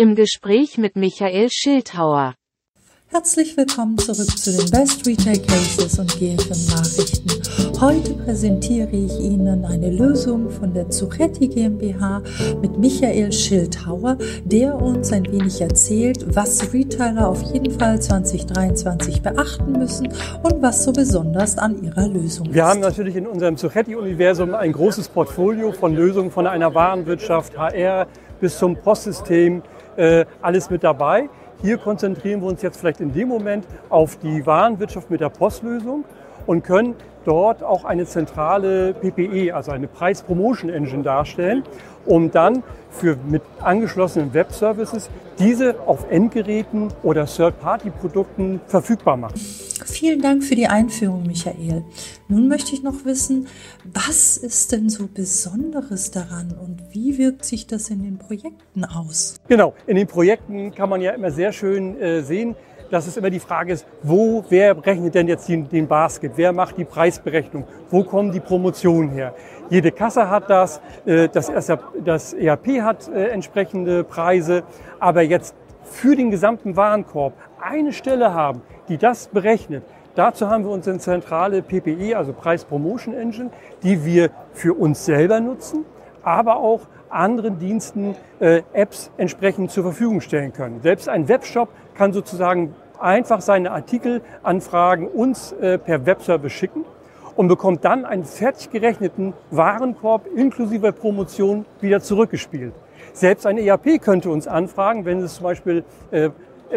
Im Gespräch mit Michael Schildhauer. Herzlich willkommen zurück zu den Best Retail Cases und GFM Nachrichten. Heute präsentiere ich Ihnen eine Lösung von der Zuchetti GmbH mit Michael Schildhauer, der uns ein wenig erzählt, was Retailer auf jeden Fall 2023 beachten müssen und was so besonders an ihrer Lösung ist. Wir haben natürlich in unserem Zuchetti-Universum ein großes Portfolio von Lösungen von einer Warenwirtschaft, HR bis zum Postsystem, äh, alles mit dabei. Hier konzentrieren wir uns jetzt vielleicht in dem Moment auf die Warenwirtschaft mit der Postlösung und können dort auch eine zentrale PPE, also eine Price Promotion Engine darstellen, um dann für mit angeschlossenen Web-Services diese auf Endgeräten oder Third-Party-Produkten verfügbar machen. Vielen Dank für die Einführung, Michael. Nun möchte ich noch wissen, was ist denn so Besonderes daran und wie wirkt sich das in den Projekten aus? Genau, in den Projekten kann man ja immer sehr schön äh, sehen, dass es immer die Frage ist, wo, wer berechnet denn jetzt den, den Basket? Wer macht die Preisberechnung? Wo kommen die Promotionen her? Jede Kasse hat das, äh, das, ERP hat äh, entsprechende Preise, aber jetzt für den gesamten Warenkorb eine Stelle haben, die das berechnet. Dazu haben wir unsere zentrale PPE, also Price Promotion Engine, die wir für uns selber nutzen, aber auch anderen Diensten äh, Apps entsprechend zur Verfügung stellen können. Selbst ein Webshop kann sozusagen einfach seine Artikelanfragen uns äh, per Webservice schicken und bekommt dann einen fertig gerechneten Warenkorb inklusive Promotion wieder zurückgespielt. Selbst ein ERP könnte uns anfragen, wenn es zum Beispiel äh,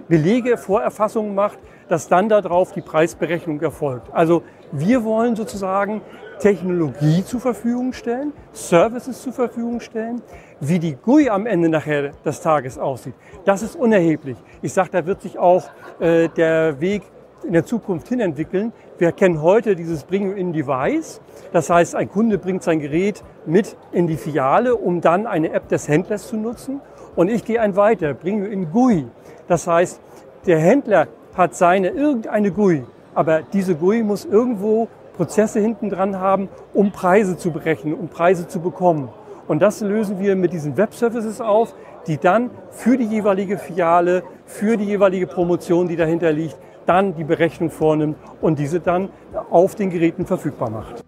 Belege, Vorerfassungen macht, dass dann darauf die Preisberechnung erfolgt. Also wir wollen sozusagen Technologie zur Verfügung stellen, Services zur Verfügung stellen. Wie die GUI am Ende nachher des Tages aussieht, das ist unerheblich. Ich sage, da wird sich auch äh, der Weg in der Zukunft hin entwickeln. Wir kennen heute dieses Bring in Device. Das heißt, ein Kunde bringt sein Gerät mit in die Filiale, um dann eine App des Händlers zu nutzen. Und ich gehe ein weiter, bringe in GUI. Das heißt, der Händler hat seine irgendeine GUI, aber diese GUI muss irgendwo Prozesse hinten dran haben, um Preise zu berechnen, um Preise zu bekommen. Und das lösen wir mit diesen Web-Services auf, die dann für die jeweilige Filiale, für die jeweilige Promotion, die dahinter liegt, dann die Berechnung vornimmt und diese dann auf den Geräten verfügbar macht.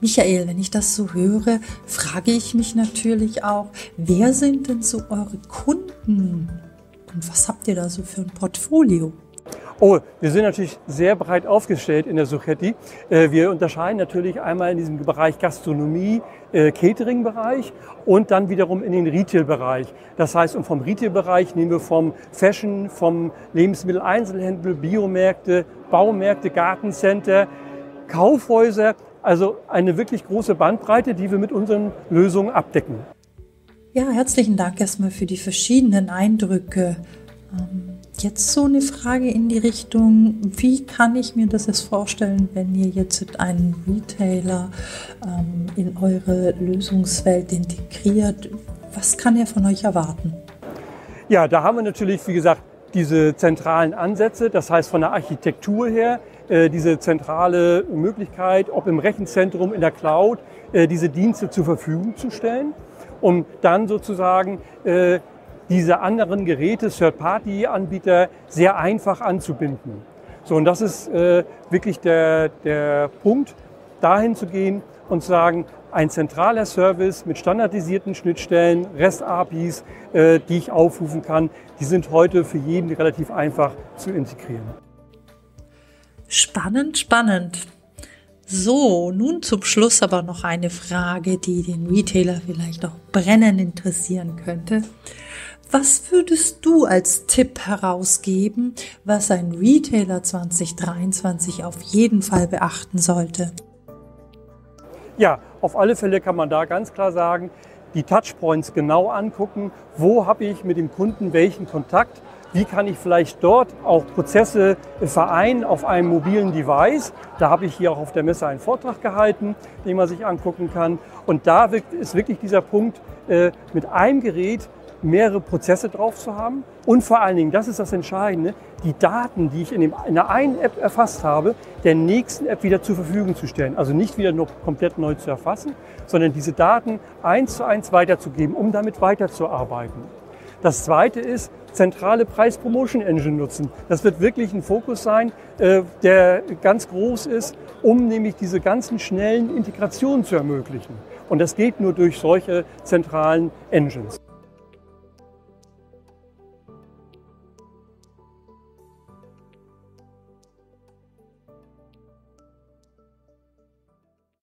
Michael, wenn ich das so höre, frage ich mich natürlich auch, wer sind denn so eure Kunden und was habt ihr da so für ein Portfolio? Oh, wir sind natürlich sehr breit aufgestellt in der Suchetti. Äh, wir unterscheiden natürlich einmal in diesem Bereich Gastronomie, äh, Catering-Bereich und dann wiederum in den Retail-Bereich. Das heißt, und vom Retail-Bereich nehmen wir vom Fashion, vom Lebensmitteleinzelhandel, Biomärkte, Baumärkte, Gartencenter, Kaufhäuser, also eine wirklich große Bandbreite, die wir mit unseren Lösungen abdecken. Ja, herzlichen Dank erstmal für die verschiedenen Eindrücke. Jetzt so eine Frage in die Richtung, wie kann ich mir das jetzt vorstellen, wenn ihr jetzt einen Retailer ähm, in eure Lösungswelt integriert? Was kann er von euch erwarten? Ja, da haben wir natürlich, wie gesagt, diese zentralen Ansätze, das heißt von der Architektur her, äh, diese zentrale Möglichkeit, ob im Rechenzentrum, in der Cloud, äh, diese Dienste zur Verfügung zu stellen, um dann sozusagen äh, diese anderen Geräte, Third-Party-Anbieter, sehr einfach anzubinden. So, und das ist äh, wirklich der, der Punkt, dahin zu gehen und zu sagen, ein zentraler Service mit standardisierten Schnittstellen, REST-APIs, äh, die ich aufrufen kann, die sind heute für jeden relativ einfach zu integrieren. Spannend, spannend. So, nun zum Schluss aber noch eine Frage, die den Retailer vielleicht auch brennend interessieren könnte. Was würdest du als Tipp herausgeben, was ein Retailer 2023 auf jeden Fall beachten sollte? Ja, auf alle Fälle kann man da ganz klar sagen, die Touchpoints genau angucken. Wo habe ich mit dem Kunden welchen Kontakt? Wie kann ich vielleicht dort auch Prozesse vereinen auf einem mobilen Device? Da habe ich hier auch auf der Messe einen Vortrag gehalten, den man sich angucken kann. Und da ist wirklich dieser Punkt, äh, mit einem Gerät mehrere Prozesse drauf zu haben und vor allen Dingen, das ist das Entscheidende, die Daten, die ich in, dem, in der einen App erfasst habe, der nächsten App wieder zur Verfügung zu stellen. Also nicht wieder nur komplett neu zu erfassen, sondern diese Daten eins zu eins weiterzugeben, um damit weiterzuarbeiten. Das zweite ist, zentrale Price Promotion Engine nutzen. Das wird wirklich ein Fokus sein, äh, der ganz groß ist, um nämlich diese ganzen schnellen Integrationen zu ermöglichen. Und das geht nur durch solche zentralen Engines.